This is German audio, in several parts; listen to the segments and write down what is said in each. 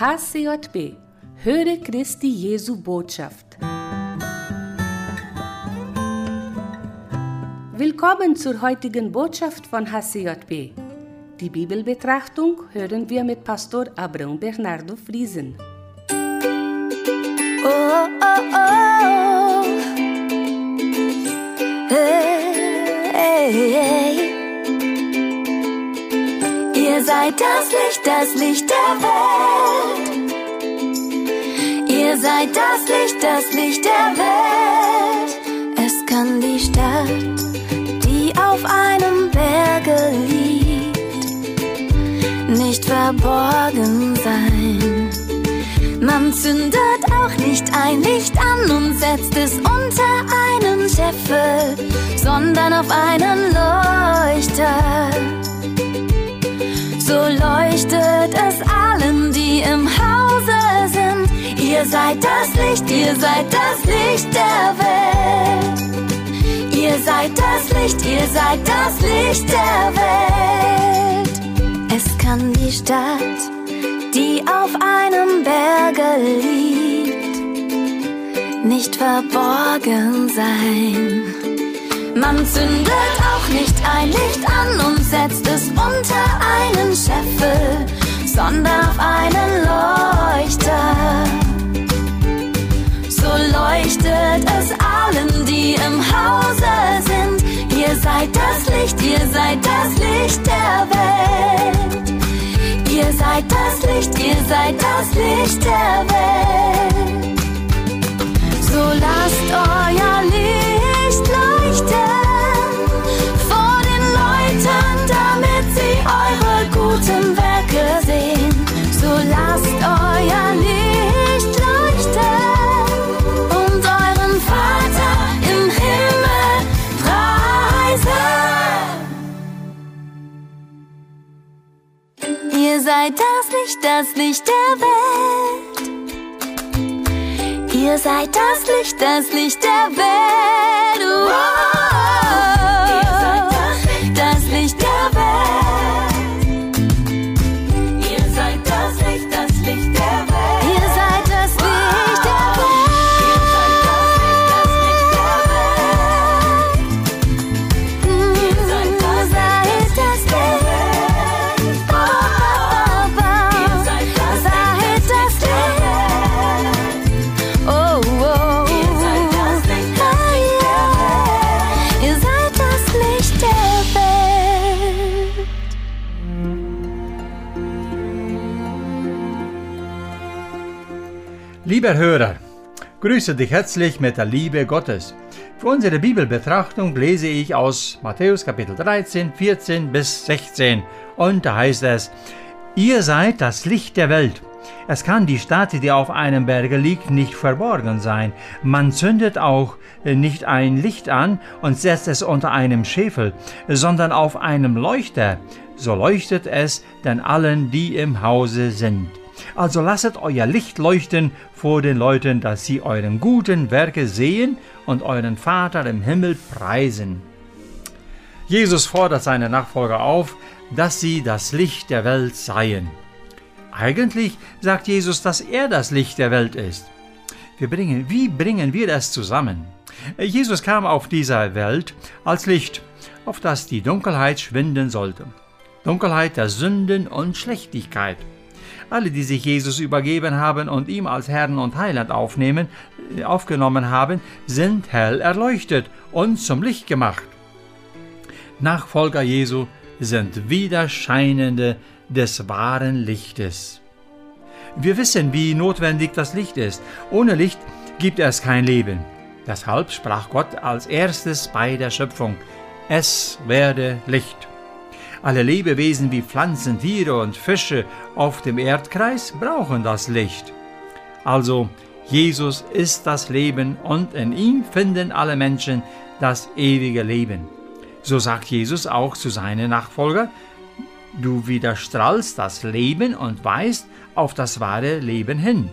HCJB Höre Christi Jesu Botschaft. Willkommen zur heutigen Botschaft von HCJB. Die Bibelbetrachtung hören wir mit Pastor Abraham Bernardo Friesen. Oh, oh, oh. Hey, hey, hey. Ihr seid das Licht, das Licht der Welt. Ihr seid das Licht, das Licht der Welt. Es kann die Stadt, die auf einem Berge liegt, nicht verborgen sein. Man zündet auch nicht ein Licht an und setzt es unter einen Scheffel, sondern auf einen Leuchter. So leuchtet es allen, die im. Ihr seid das Licht, ihr seid das Licht der Welt. Ihr seid das Licht, ihr seid das Licht der Welt. Es kann die Stadt, die auf einem Berge liegt, nicht verborgen sein. Man zündet auch nicht ein Licht an und setzt es unter einen Scheffel, sondern auf einen Leuchter. Leuchtet es allen, die im Hause sind. Ihr seid das Licht, ihr seid das Licht der Welt. Ihr seid das Licht, ihr seid das Licht der Welt. So lasst euer Licht das Licht, das Licht der Welt. Ihr seid das Licht, das Licht der Welt. Oh, Lieber Hörer, grüße dich herzlich mit der Liebe Gottes. Für unsere Bibelbetrachtung lese ich aus Matthäus Kapitel 13, 14 bis 16 und da heißt es, Ihr seid das Licht der Welt. Es kann die Stadt, die auf einem Berge liegt, nicht verborgen sein. Man zündet auch nicht ein Licht an und setzt es unter einem Schäfel, sondern auf einem Leuchter. So leuchtet es denn allen, die im Hause sind. Also lasset euer Licht leuchten vor den Leuten, dass sie euren guten Werke sehen und euren Vater im Himmel preisen. Jesus fordert seine Nachfolger auf, dass sie das Licht der Welt seien. Eigentlich sagt Jesus, dass er das Licht der Welt ist. Wir bringen, wie bringen wir das zusammen? Jesus kam auf dieser Welt als Licht, auf das die Dunkelheit schwinden sollte. Dunkelheit der Sünden und Schlechtigkeit. Alle, die sich Jesus übergeben haben und ihm als Herrn und Heiland aufnehmen, aufgenommen haben, sind hell erleuchtet und zum Licht gemacht. Nachfolger Jesu sind Widerscheinende des wahren Lichtes. Wir wissen, wie notwendig das Licht ist. Ohne Licht gibt es kein Leben. Deshalb sprach Gott als erstes bei der Schöpfung, es werde Licht. Alle Lebewesen wie Pflanzen, Tiere und Fische auf dem Erdkreis brauchen das Licht. Also, Jesus ist das Leben und in ihm finden alle Menschen das ewige Leben. So sagt Jesus auch zu seinen Nachfolgern, du widerstrahlst das Leben und weist auf das wahre Leben hin.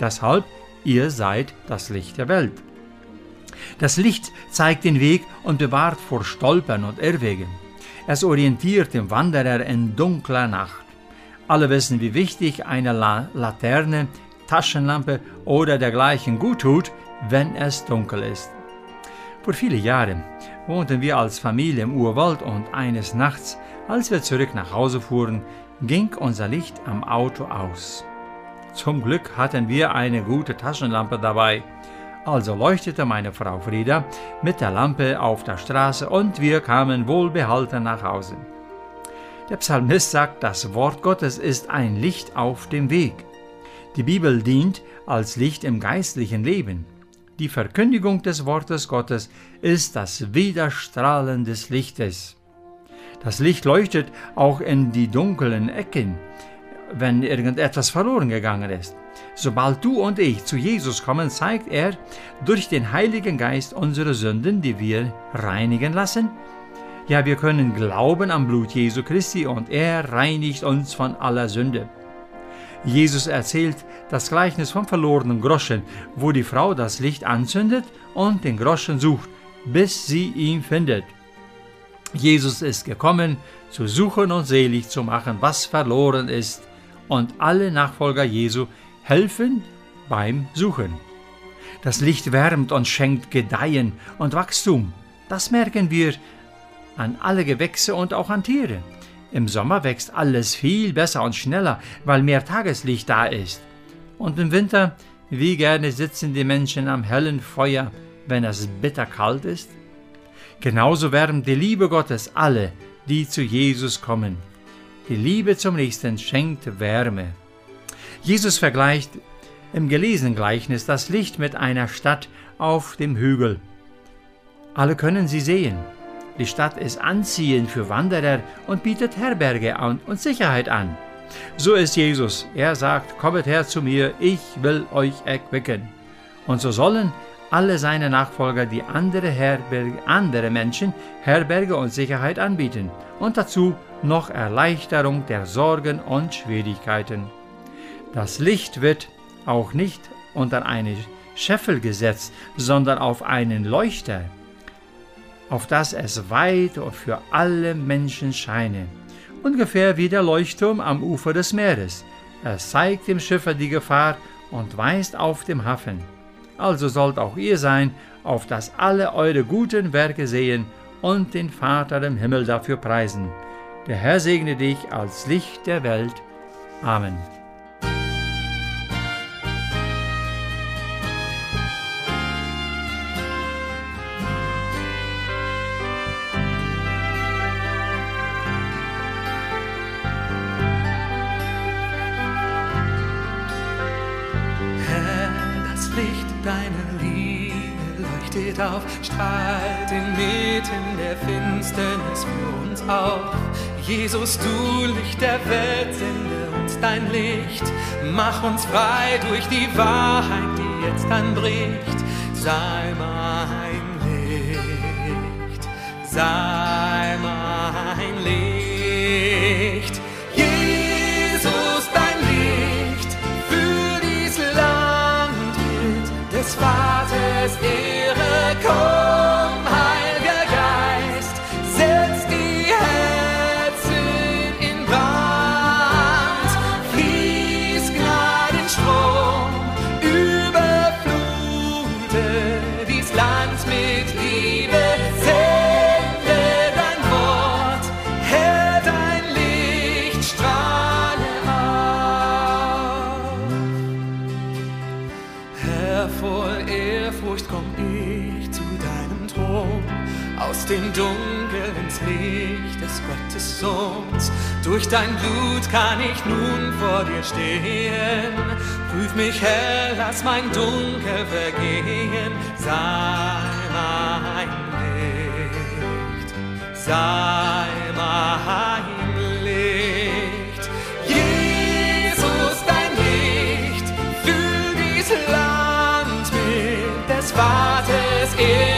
Deshalb, ihr seid das Licht der Welt. Das Licht zeigt den Weg und bewahrt vor Stolpern und Irrwegen. Es orientiert den Wanderer in dunkler Nacht. Alle wissen, wie wichtig eine La Laterne, Taschenlampe oder dergleichen gut tut, wenn es dunkel ist. Vor vielen Jahren wohnten wir als Familie im Urwald und eines Nachts, als wir zurück nach Hause fuhren, ging unser Licht am Auto aus. Zum Glück hatten wir eine gute Taschenlampe dabei. Also leuchtete meine Frau Frieda mit der Lampe auf der Straße und wir kamen wohlbehalten nach Hause. Der Psalmist sagt, das Wort Gottes ist ein Licht auf dem Weg. Die Bibel dient als Licht im geistlichen Leben. Die Verkündigung des Wortes Gottes ist das Widerstrahlen des Lichtes. Das Licht leuchtet auch in die dunklen Ecken, wenn irgendetwas verloren gegangen ist. Sobald du und ich zu Jesus kommen, zeigt er durch den Heiligen Geist unsere Sünden, die wir reinigen lassen. Ja, wir können glauben am Blut Jesu Christi und er reinigt uns von aller Sünde. Jesus erzählt das Gleichnis vom verlorenen Groschen, wo die Frau das Licht anzündet und den Groschen sucht, bis sie ihn findet. Jesus ist gekommen, zu suchen und selig zu machen, was verloren ist, und alle Nachfolger Jesu helfen beim Suchen. Das Licht wärmt und schenkt Gedeihen und Wachstum. Das merken wir an alle Gewächse und auch an Tiere. Im Sommer wächst alles viel besser und schneller, weil mehr Tageslicht da ist. Und im Winter, wie gerne sitzen die Menschen am hellen Feuer, wenn es bitterkalt ist? Genauso wärmt die Liebe Gottes alle, die zu Jesus kommen. Die Liebe zum Nächsten schenkt Wärme. Jesus vergleicht im gelesenen Gleichnis das Licht mit einer Stadt auf dem Hügel. Alle können sie sehen. Die Stadt ist anziehend für Wanderer und bietet Herberge und Sicherheit an. So ist Jesus. Er sagt, kommet her zu mir, ich will euch erquicken. Und so sollen alle seine Nachfolger die andere, Herberge, andere Menschen Herberge und Sicherheit anbieten und dazu noch Erleichterung der Sorgen und Schwierigkeiten. Das Licht wird auch nicht unter eine Scheffel gesetzt, sondern auf einen Leuchter auf dass es weit für alle Menschen scheine, ungefähr wie der Leuchtturm am Ufer des Meeres. Er zeigt dem Schiffer die Gefahr und weist auf dem Hafen. Also sollt auch ihr sein, auf dass alle eure guten Werke sehen und den Vater im Himmel dafür preisen. Der Herr segne dich als Licht der Welt. Amen. Leuchtet auf, strahlt inmitten der Finsternis für uns auf. Jesus, du Licht der Welt, sende uns dein Licht. Mach uns frei durch die Wahrheit, die jetzt anbricht. Sei mein Licht, sei dem Dunkel ins Licht des Gottes Sohns. Durch dein Blut kann ich nun vor dir stehen. Prüf mich, Herr, lass mein Dunkel vergehen. Sei mein Licht, sei mein Licht. Jesus, dein Licht, füll dies Land mit des Vaters Ehre.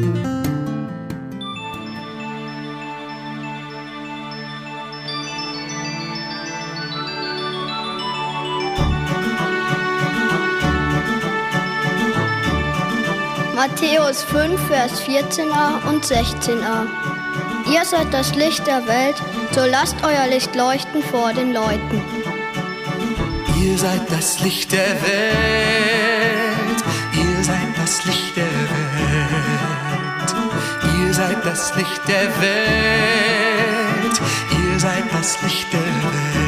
Matthäus 5, Vers 14a und 16a. Ihr seid das Licht der Welt, so lasst euer Licht leuchten vor den Leuten. Ihr seid das Licht der Welt, ihr seid das Licht der Welt, ihr seid das Licht der Welt, ihr seid das Licht der Welt.